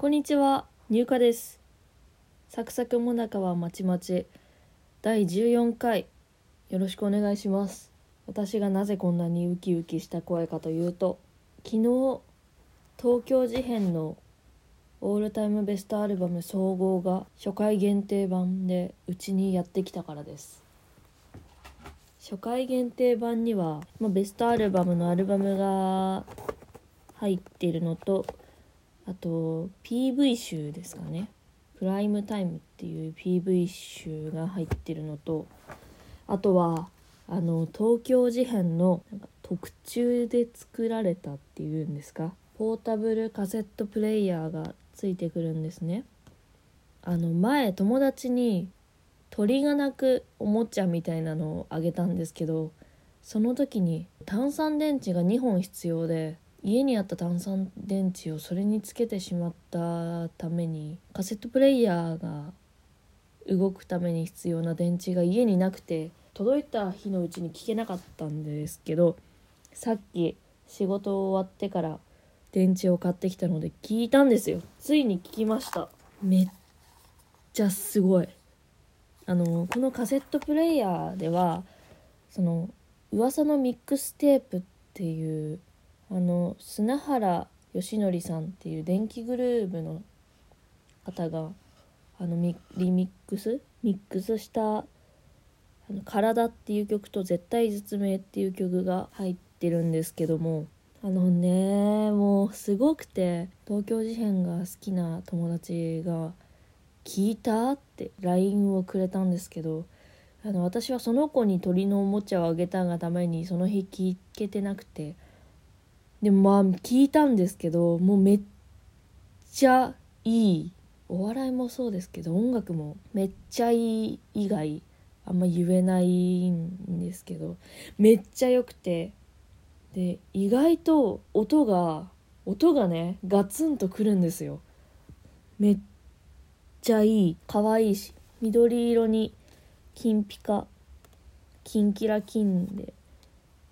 こんにちは、入荷です。サクサクもなかはまちまち第14回よろしくお願いします。私がなぜこんなにウキウキした声かというと、昨日東京事変のオールタイムベストアルバム総合が初回限定版でうちにやってきたからです。初回限定版には、まあ、ベストアルバムのアルバムが入っているのとあと PV 集ですかね。プライムタイムっていう PV 集が入ってるのとあとはあの東京事変のなんか特注で作られたっていうんですか。ポータブルカセットプレイヤーがついてくるんですね。あの前友達に鳥が鳴くおもちゃみたいなのをあげたんですけどその時に炭酸電池が2本必要で家にあった炭酸電池をそれにつけてしまったためにカセットプレイヤーが動くために必要な電池が家になくて届いた日のうちに聞けなかったんですけどさっき仕事終わってから電池を買ってきたので聞いたんですよ。ついに聞きました。めっちゃすごい。あのこのカセットプレイヤーではその噂のミックステープっていうあの砂原義則さんっていう電気グルーヴの方があのミリミックスミックスした「あの体」っていう曲と「絶対絶命」っていう曲が入ってるんですけどもあのねもうすごくて東京事変が好きな友達が「聞いた?」って LINE をくれたんですけどあの私はその子に鳥のおもちゃをあげたがためにその日聞けてなくてでもまあ聞いたんですけどもうめっちゃいいお笑いもそうですけど音楽もめっちゃいい以外あんま言えないんですけどめっちゃ良くてで意外と音が音がねガツンとくるんですよ。めっちゃいい可愛いし緑色に金ピカキンキラキンで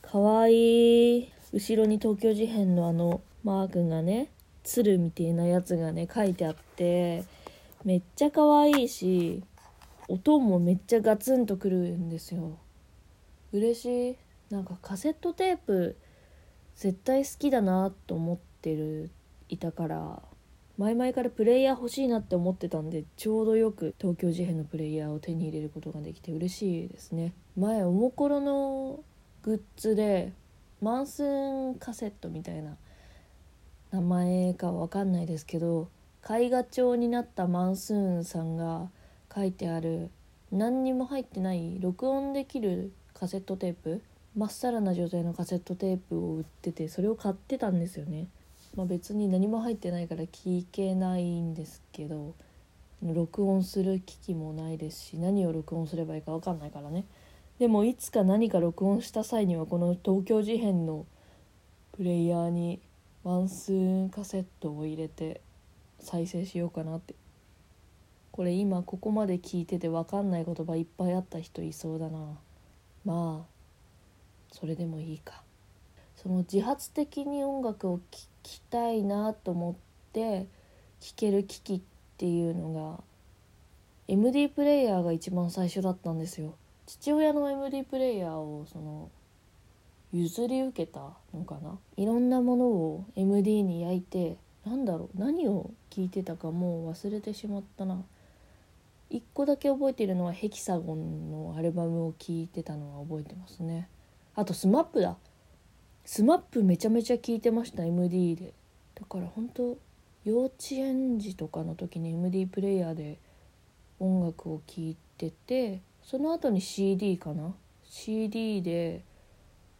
可愛い。後ろに東京事変のあのマー君がね鶴みたいなやつがね書いてあってめっちゃ可愛いし音もめっちゃガツンとくるんですよ。嬉しい。なんかカセットテープ絶対好きだなと思ってるいたから前々からプレイヤー欲しいなって思ってたんでちょうどよく東京事変のプレイヤーを手に入れることができて嬉しいですね。前おもころのグッズでマンスーンカセットみたいな名前かわかんないですけど絵画帳になったマンスーンさんが書いてある何にも入ってない録音できるカセットテープまっさらな状態のカセットテープを売っててそれを買ってたんですよね、まあ、別に何も入ってないから聞けないんですけど録音する機器もないですし何を録音すればいいか分かんないからね。でもいつか何か録音した際にはこの東京事変のプレイヤーにワンスーンカセットを入れて再生しようかなって。これ今ここまで聞いてて分かんない言葉いっぱいあった人いそうだな。まあそれでもいいか。その自発的に音楽を聴きたいなと思って聴ける機器っていうのが MD プレイヤーが一番最初だったんですよ。父親の MD プレイヤーをその譲り受けたのかな？いろんなものを MD に焼いてなんだろう？何を聞いてたかもう忘れてしまったな。一個だけ覚えてるのはヘキサゴンのアルバムを聴いてたのは覚えてますね。あと SMAP だ。SMAP めちゃめちゃ聴いてました MD で。だから本当幼稚園児とかの時に MD プレイヤーで音楽を聴いててその後に CD かな？CD で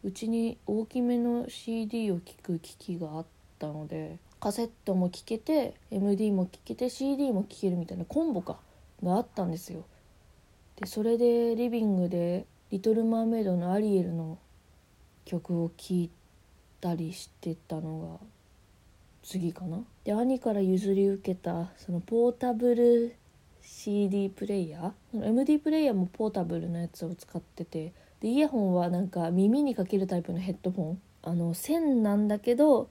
うちに大きめの CD を聴く機器があったのでカセットも聴けて MD も聴けて CD も聴けるみたいなコンボかがあったんですよ。でそれでリビングで「リトル・マーメイド」のアリエルの曲を聴いたりしてたのが次かな？で兄から譲り受けたそのポータブル CD プレイヤー？MD プレイヤーもポータブルのやつを使っててでイヤホンはなんか耳にかけるタイプのヘッドホン。あの線なんだけど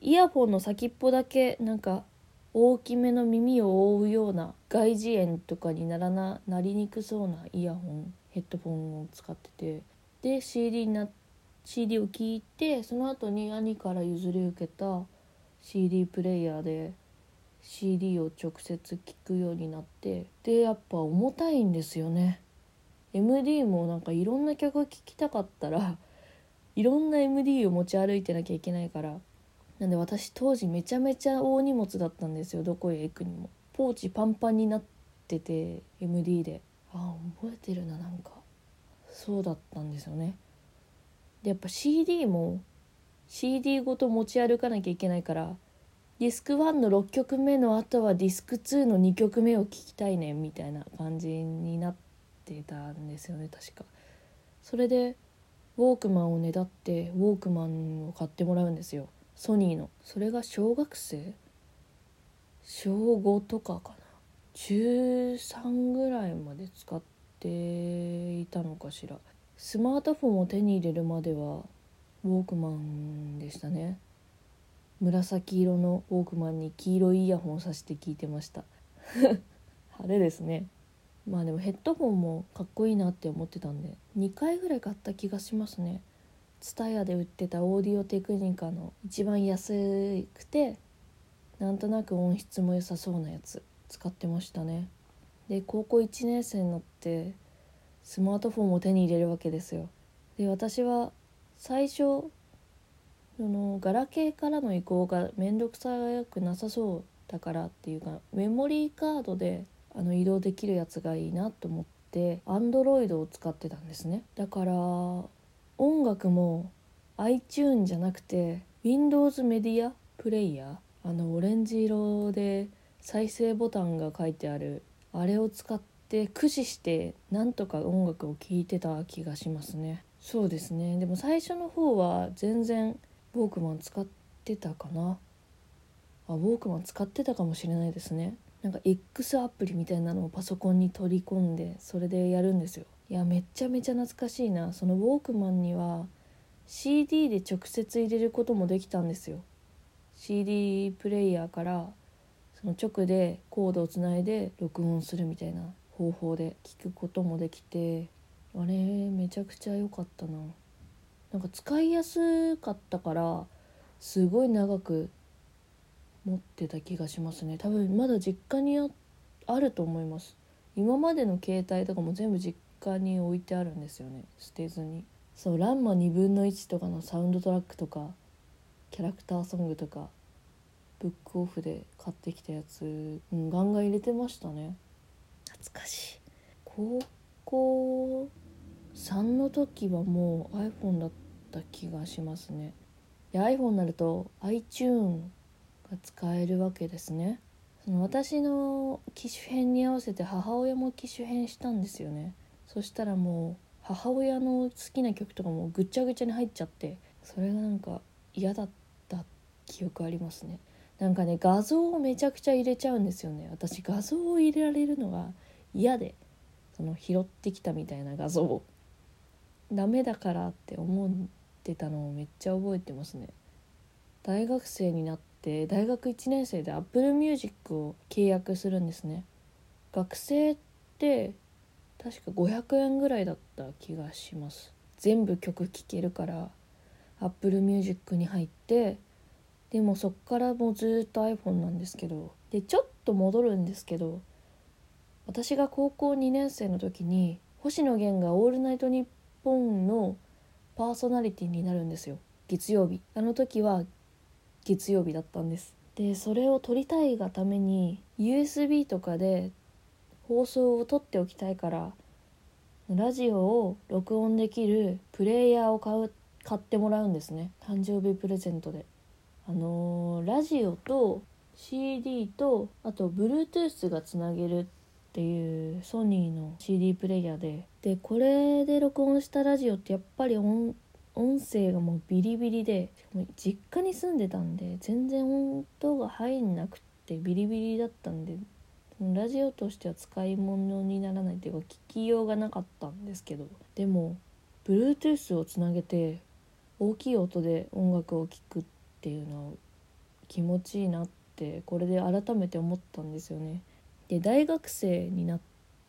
イヤホンの先っぽだけなんか大きめの耳を覆うような外耳炎とかにならななりにくそうなイヤホンヘッドフォンを使ってて。で CD な CD を聴いてその後に兄から譲り受けた CD プレイヤーで CD を直接聴くようになってでやっぱ重たいんですよね。MD もなんかいろんな曲聴きたかったら いろんな MD を持ち歩いてなきゃいけないからなんで私当時めちゃめちゃ大荷物だったんですよどこへ行くにも。ポーチパンパンになってて MD で。あ覚えてるななんか。そうだったんですよね。でやっぱ CD も CD ごと持ち歩かなきゃいけないからディスク1の6曲目の後はディスク2の2曲目を聴きたいねみたいな感じになってたんですよね確か。それでウォークマンをねだってウォークマンを買ってもらうんですよ。ソニーの。それが小学生？小5とかかな。中3ぐらいまで使っていたのかしら。スマートフォンを手に入れるまではウォークマンでしたね。紫色のウォークマンに黄色いイヤホンをさして聞いてました。派手ですね。まあでもヘッドホンもかっこいいなって思ってたんで2回ぐらい買った気がしますね。TSUTAYA で売ってたオーディオテクニカの一番安くてなんとなく音質も良さそうなやつ使ってましたね。で高校1年生になってスマートフォンを手に入れるわけですよ。で私は最初そのガラケーからの移行が面倒くさくなさそうだからっていうかメモリーカードであの移動できるやつがいいなと思って Android を使ってたんですね。だから音楽も iTune じゃなくて Windows メディアプレイヤーあのオレンジ色で再生ボタンが書いてあるあれを使って駆使してなんとか音楽を聴いてた気がしますね。そうですね。でも最初の方は全然ウォークマン使ってたかな？あウォークマン使ってたかもしれないですね。なんか X アプリみたいなのをパソコンに取り込んでそれでやるんですよ。いやめちゃめちゃ懐かしいな。そのウォークマンには CD で直接入れることもできたんですよ。CD プレイヤーからその直でコードをつないで録音するみたいな方法で聞くこともできてあれめちゃくちゃ良かったな。なんか使いやすかったからすごい長く持ってた気がしますね。多分まだ実家にあると思います。今までの携帯とかも全部実家に置いてあるんですよね。捨てずに。そう「ランマ2分の1」とかのサウンドトラックとかキャラクターソングとかブックオフで買ってきたやつ、うん、ガンガン入れてましたね。懐かしい。高校3の時はもう iPhone だった気がしますね。で iPhone になると iTune が使えるわけですね。その私の機種変に合わせて母親も機種変したんですよね。そしたらもう母親の好きな曲とかもぐちゃぐちゃに入っちゃってそれがなんか嫌だった記憶ありますね。なんかね画像をめちゃくちゃ入れちゃうんですよね。私画像を入れられるのが嫌でその拾ってきたみたいな画像を。ダメだからって思ってたのをめっちゃ覚えてますね。大学生になって大学1年生で Apple Music を契約するんですね。学生って確か500円ぐらいだった気がします。全部曲聴けるから Apple Music に入ってでもそっからもうずっと iPhone なんですけどでちょっと戻るんですけど私が高校2年生の時に星野源が「オールナイトニッポン」のパーソナリティになるんですよ。月曜日。あの時は月曜日だったんです。でそれを撮りたいがために USB とかで放送を撮っておきたいからラジオを録音できるプレイヤーを買う買ってもらうんですね。誕生日プレゼントで。あのー、ラジオと CD とあと Bluetooth がつなげるっていうソニーの CD プレイヤーででこれで録音したラジオってやっぱり音音声がもうビリビリで実家に住んでたんで全然音が入んなくてビリビリだったんでラジオとしては使い物にならないというか聞きようがなかったんですけどでも Bluetooth をつなげて大きい音で音楽を聴くっていうのは気持ちいいなってこれで改めて思ったんですよね。で大学生になっ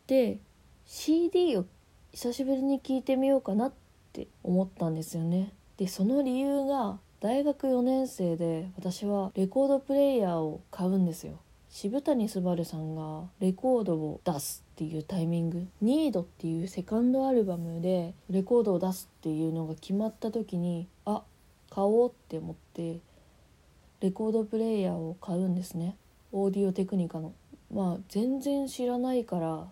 て CD を久しぶりに聴いてみようかなって思ったんですよね。でその理由が大学4年生で私はレコードプレーヤーを買うんですよ。渋谷昴さんがレコードを出すっていうタイミング「ニードっていうセカンドアルバムでレコードを出すっていうのが決まった時にあ買おうって思ってレコードプレーヤーを買うんですねオーディオテクニカの。まあ全然知らないから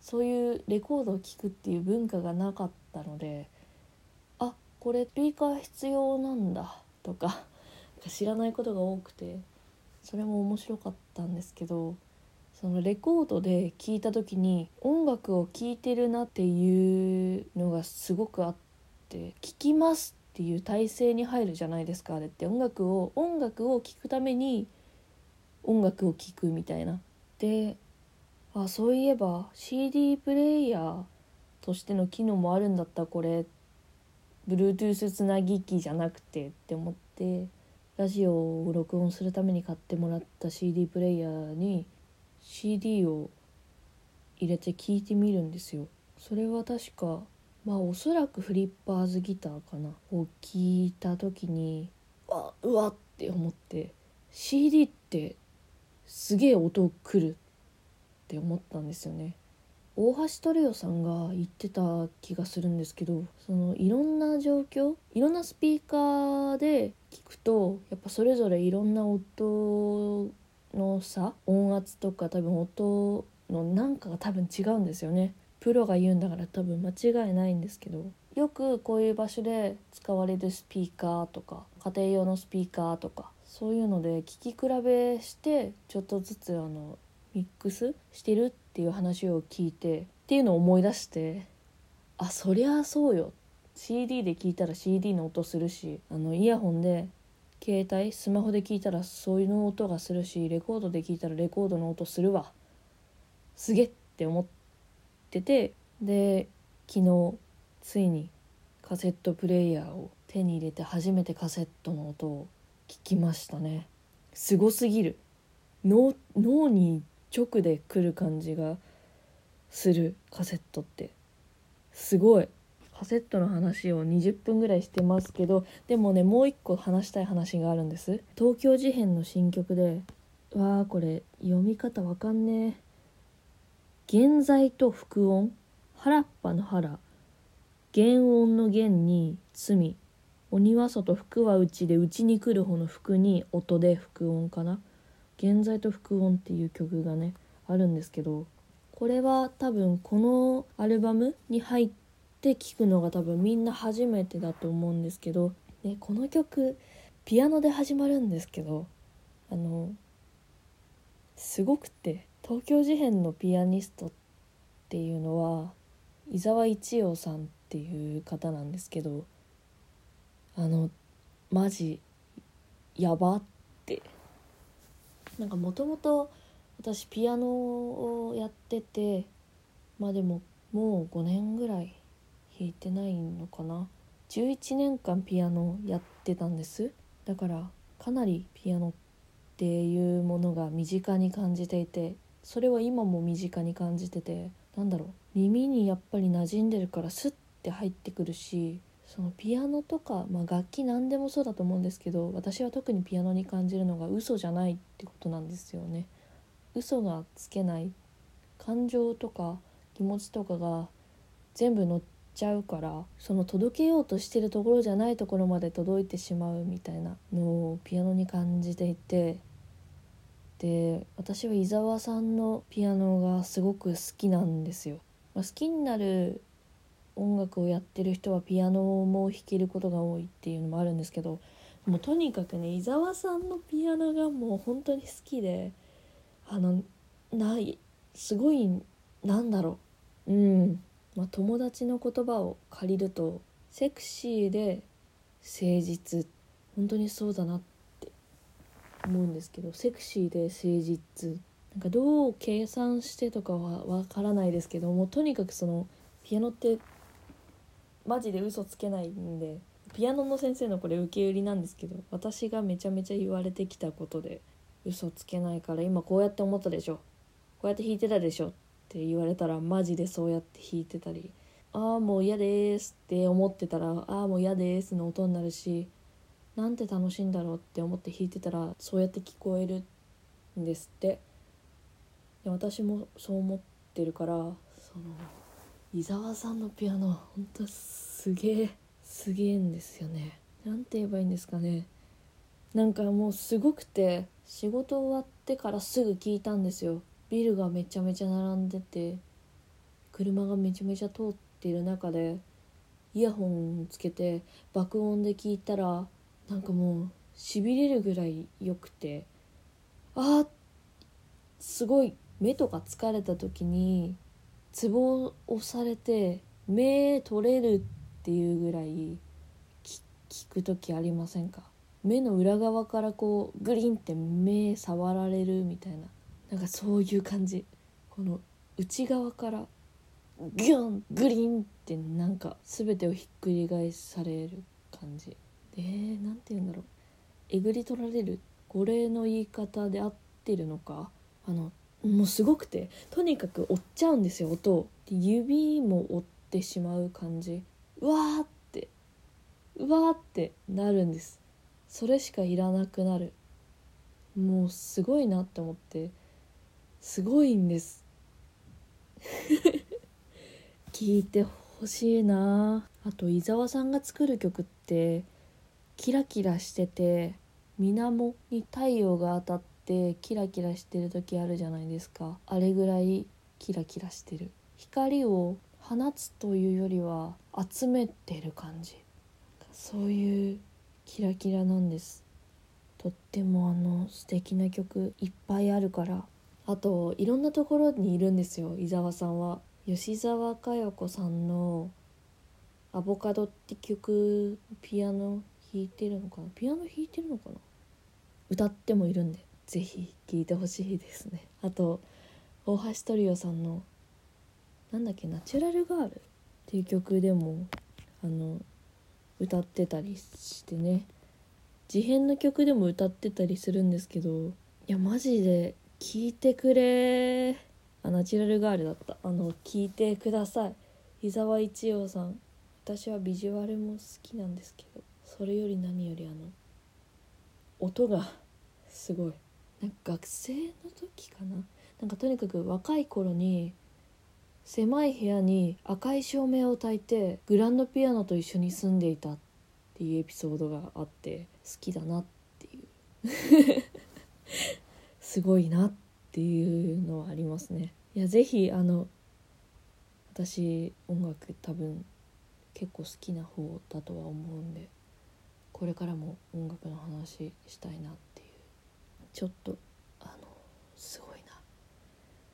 そういうレコードを聴くっていう文化がなかったのであこれスピーカー必要なんだとか知らないことが多くてそれも面白かったんですけどそのレコードで聴いた時に音楽を聴いてるなっていうのがすごくあって聴きますっていう体制に入るじゃないですかあれって音楽を音楽を聴くために音楽を聴くみたいな。であそういえば CD プレイヤーとしての機能もあるんだったこれ。Bluetooth つなぎ機じゃなくてって思ってラジオを録音するために買ってもらった CD プレイヤーに CD を入れて聴いてみるんですよ。それは確かまあおそらくフリッパーズギターかな。を聞いた時にあうわって思って CD ってすげえ音くるって思ったんですよね。大橋トリオさんが言ってた気がするんですけどそのいろんな状況いろんなスピーカーで聞くとやっぱそれぞれいろんな音の差音圧とか多分音のなんかが多分違うんですよね。プロが言うんだから多分間違いないんですけどよくこういう場所で使われるスピーカーとか家庭用のスピーカーとかそういうので聞き比べしてちょっとずつあのミックスしてるっていう話を聞いてっていうのを思い出してあそりゃそうよ。CD で聞いたら CD の音するしあのイヤホンで携帯スマホで聞いたらそういうの音がするしレコードで聞いたらレコードの音するわ。すげって思っててで昨日ついにカセットプレーヤーを手に入れて初めてカセットの音を聞きましたね。すごすぎる。脳に直で来る感じがするカセットって。すごい。カセットの話を20分ぐらいしてますけどでもねもう一個話したい話があるんです。東京事変の新曲でわあこれ読み方わかんねえ。現在と副音原っぱの原。原音の原に罪。鬼は外服は内で内に来る方の服に音で副音かな。現在と副音っていう曲がねあるんですけどこれは多分このアルバムに入って聴くのが多分みんな初めてだと思うんですけど、ね、この曲ピアノで始まるんですけどあのすごくて東京事変のピアニストっていうのは伊沢一葉さんっていう方なんですけどあのマジやばって。なんかもともと私ピアノをやっててまあでももう5年ぐらい弾いてないのかな。11年間ピアノやってたんです。だからかなりピアノっていうものが身近に感じていてそれは今も身近に感じててなんだろう。耳にやっぱり馴染んでるからスッて入ってくるしそのピアノとか、まあ、楽器何でもそうだと思うんですけど私は特にピアノに感じるのが嘘じゃないってことなんですよね。嘘がつけない感情とか気持ちとかが全部乗っちゃうからその届けようとしてるところじゃないところまで届いてしまうみたいなのをピアノに感じていてで私は伊沢さんのピアノがすごく好きなんですよ。まあ、好きになる音楽をやってる人はピアノも弾けることが多いっていうのもあるんですけどもうとにかくね伊沢さんのピアノがもう本当に好きであのないすごいなんだろう。うん、まあ、友達の言葉を借りるとセクシーで誠実。本当にそうだなって思うんですけどセクシーで誠実。なんかどう計算してとかはわからないですけどもとにかくそのピアノってマジで嘘つけないんでピアノの先生のこれ受け売りなんですけど私がめちゃめちゃ言われてきたことで嘘つけないから今こうやって思ったでしょ。こうやって弾いてたでしょ。って言われたらマジでそうやって弾いてたりああもう嫌ですって思ってたらああもう嫌ですの音になるしなんて楽しいんだろうって思って弾いてたらそうやって聞こえるんですって。で私もそう思ってるからその伊沢さんのピアノほんとすげえすげえんですよね。なんて言えばいいんですかね。なんかもうすごくて仕事終わってからすぐ聞いたんですよ。ビルがめちゃめちゃ並んでて車がめちゃめちゃ通っている中でイヤホンつけて爆音で聞いたらなんかもうしびれるぐらい良くてあーすごい目とか疲れた時にツボを押されて目取れるっていうぐらい聞く時ありませんか？目の裏側からこうグリンって目触られるみたいな。なんかそういう感じ。この内側からギュングリンってなんか全てをひっくり返される感じ。で何て言うんだろう。えぐり取られる。これの言い方で合ってるのか？あのもうすごくてとにかく折っちゃうんですよ音を。指も折ってしまう感じ。うわーって。うわーってなるんです。それしかいらなくなる。もうすごいなって思って。すごいんです。聞いてほしいな。あと伊沢さんが作る曲ってキラキラしてて水面に太陽が当たってキラキラしてる時あるじゃないですか。あれぐらいキラキラしてる。光を放つというよりは集めてる感じ。そういうキラキラなんです。とってもあの素敵な曲いっぱいあるから。あといろんなところにいるんですよ。伊沢さんは。吉沢佳代子さんの「アボカド」って曲ピアノ弾いてるのかな？ピアノ弾いてるのかな？歌ってもいるんで。是非聴いてほしいですね。あと大橋トリオさんのなんだっけ「ナチュラルガール」っていう曲でもあの歌ってたりしてね。事変の曲でも歌ってたりするんですけどいやマジで聞いてくれあナチュラルガールだった。あの聞いてください。伊沢一葉さん。私はビジュアルも好きなんですけどそれより何よりあの音がすごい。なんか学生の時かな。なんかとにかく若い頃に狭い部屋に赤い照明を焚いてグランドピアノと一緒に住んでいたっていうエピソードがあって好きだなっていう。すごいなっていうのはありますね。いやぜひあの私音楽多分結構好きな方だとは思うんでこれからも音楽の話したいなってちょっとあのすごいな。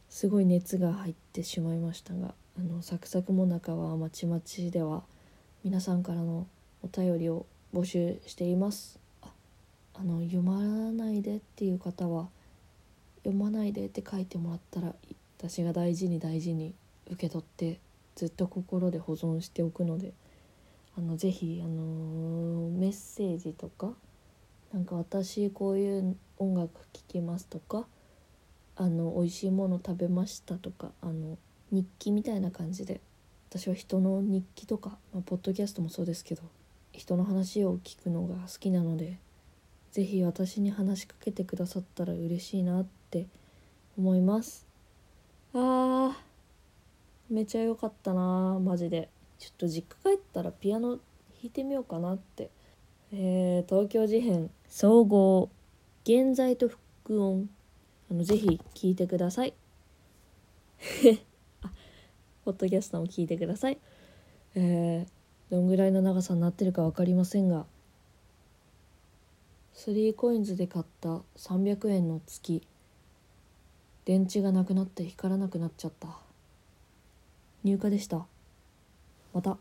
すごい熱が入ってしまいましたがあのサクサクもなかはまちまちでは皆さんからのお便りを募集しています。ああの読まないでっていう方は読まないでって書いてもらったら私が大事に大事に受け取ってずっと心で保存しておくのであのぜひあのメッセージとかなんか私こういう音楽聴きますとかあの美味しいもの食べましたとかあの日記みたいな感じで私は人の日記とか、まあ、ポッドキャストもそうですけど人の話を聞くのが好きなので是非私に話しかけてくださったら嬉しいなって思います。あーめちゃ良かったなマジで。ちょっと実家帰ったらピアノ弾いてみようかなって。えー、東京事変総合。現在と副音。あのぜひ聞いてください。あポッドキャストも聞いてください。えー、どんぐらいの長さになってるか分かりませんが。3coins で買った300円の月。電池がなくなって光らなくなっちゃった。入荷でした。また。